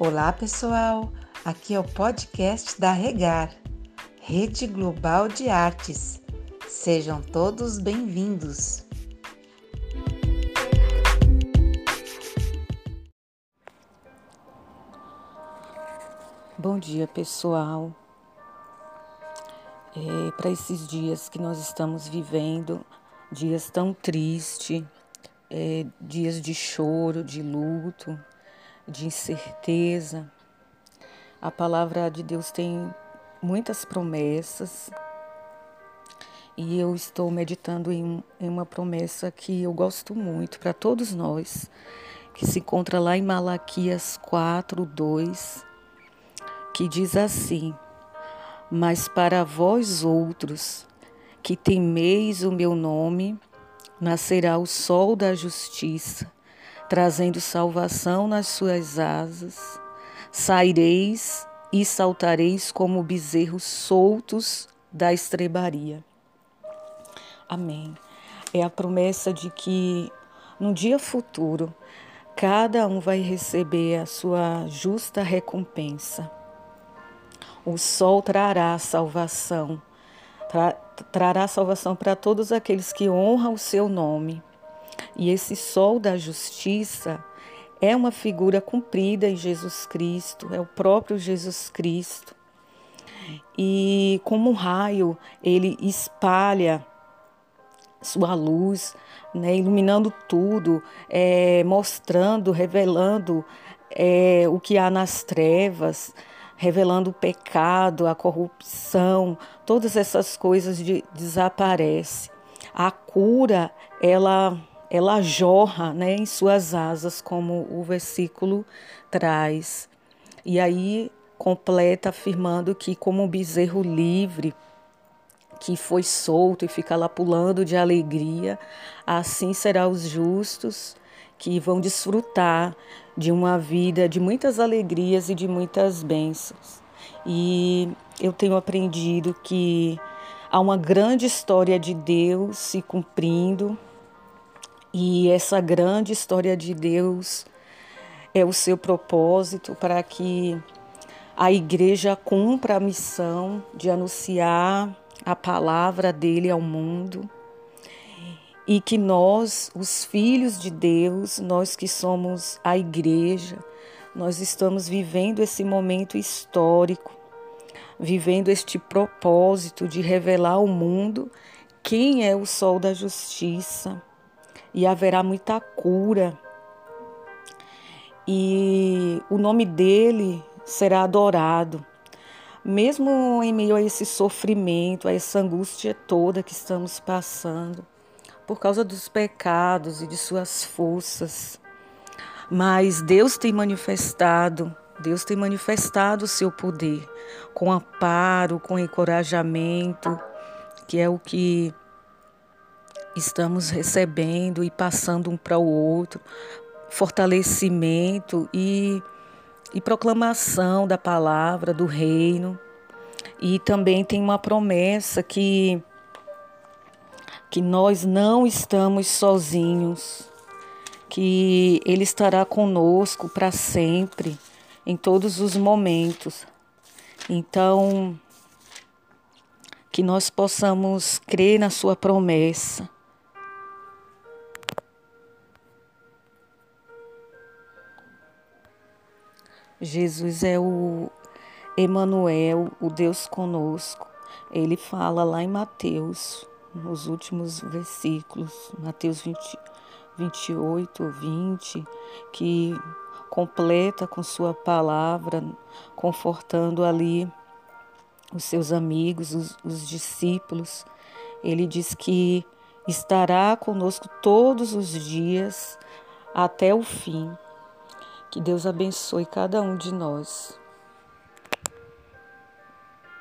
Olá, pessoal! Aqui é o podcast da Regar, Rede Global de Artes. Sejam todos bem-vindos! Bom dia, pessoal! É, Para esses dias que nós estamos vivendo, dias tão tristes, é, dias de choro, de luto, de incerteza. A palavra de Deus tem muitas promessas e eu estou meditando em, em uma promessa que eu gosto muito para todos nós, que se encontra lá em Malaquias 4, 2, que diz assim: Mas para vós outros que temeis o meu nome, nascerá o sol da justiça, trazendo salvação nas suas asas. Saireis e saltareis como bezerros soltos da estrebaria. Amém. É a promessa de que no dia futuro cada um vai receber a sua justa recompensa. O sol trará salvação, tra trará salvação para todos aqueles que honram o seu nome. E esse sol da justiça é uma figura cumprida em Jesus Cristo, é o próprio Jesus Cristo. E como um raio, ele espalha sua luz, né, iluminando tudo, é, mostrando, revelando é, o que há nas trevas, revelando o pecado, a corrupção, todas essas coisas de, desaparecem. A cura, ela ela jorra né, em suas asas, como o versículo traz. E aí completa afirmando que, como um bezerro livre, que foi solto e fica lá pulando de alegria, assim serão os justos que vão desfrutar de uma vida de muitas alegrias e de muitas bênçãos. E eu tenho aprendido que há uma grande história de Deus se cumprindo e essa grande história de Deus é o seu propósito para que a igreja cumpra a missão de anunciar a palavra dele ao mundo. E que nós, os filhos de Deus, nós que somos a igreja, nós estamos vivendo esse momento histórico, vivendo este propósito de revelar ao mundo quem é o sol da justiça e haverá muita cura. E o nome dele será adorado. Mesmo em meio a esse sofrimento, a essa angústia toda que estamos passando, por causa dos pecados e de suas forças. Mas Deus tem manifestado, Deus tem manifestado o seu poder com amparo, com encorajamento, que é o que estamos recebendo e passando um para o outro, fortalecimento e, e proclamação da palavra, do reino. E também tem uma promessa que, que nós não estamos sozinhos, que Ele estará conosco para sempre, em todos os momentos. Então, que nós possamos crer na Sua promessa Jesus é o Emanuel, o Deus conosco. Ele fala lá em Mateus, nos últimos versículos, Mateus 20, 28, 20, que completa com sua palavra, confortando ali os seus amigos, os, os discípulos. Ele diz que estará conosco todos os dias até o fim. Que Deus abençoe cada um de nós.